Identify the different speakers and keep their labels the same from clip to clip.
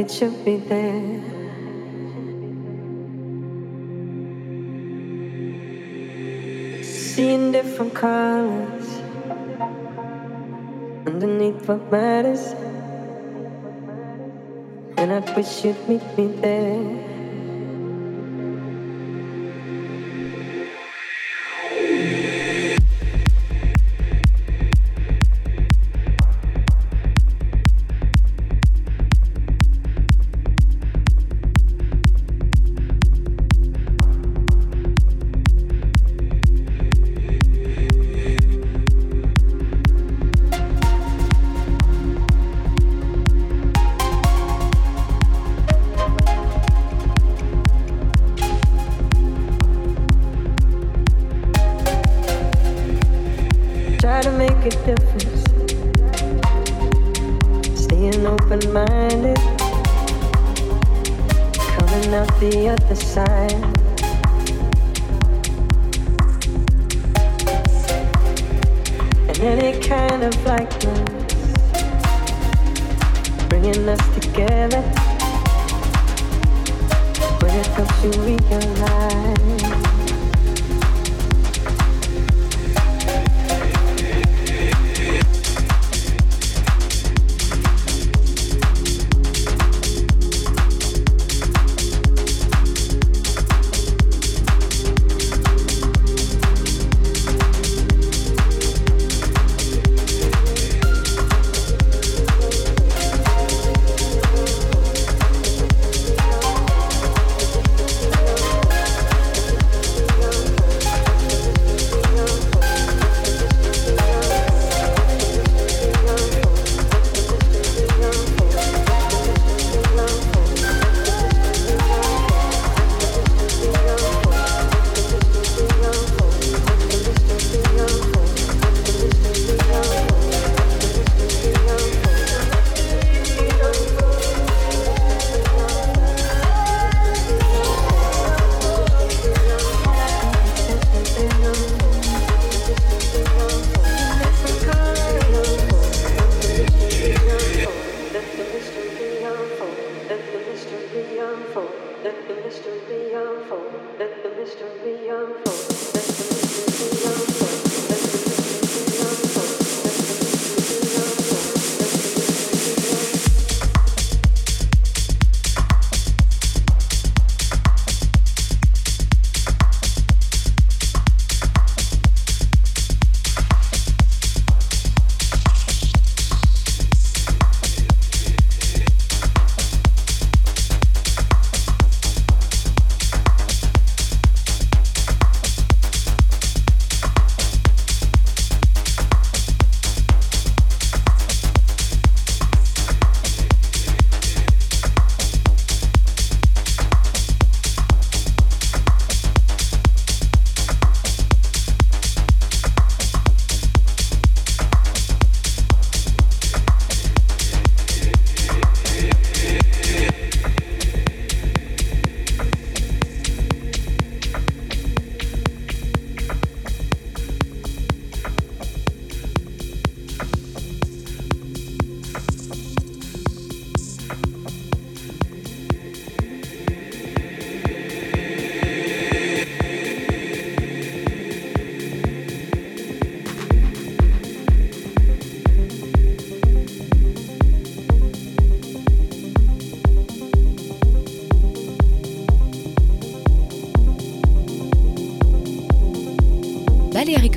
Speaker 1: It should be there. Seeing different colors underneath what matters, and I wish you'd meet me there.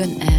Speaker 2: Fear that äh,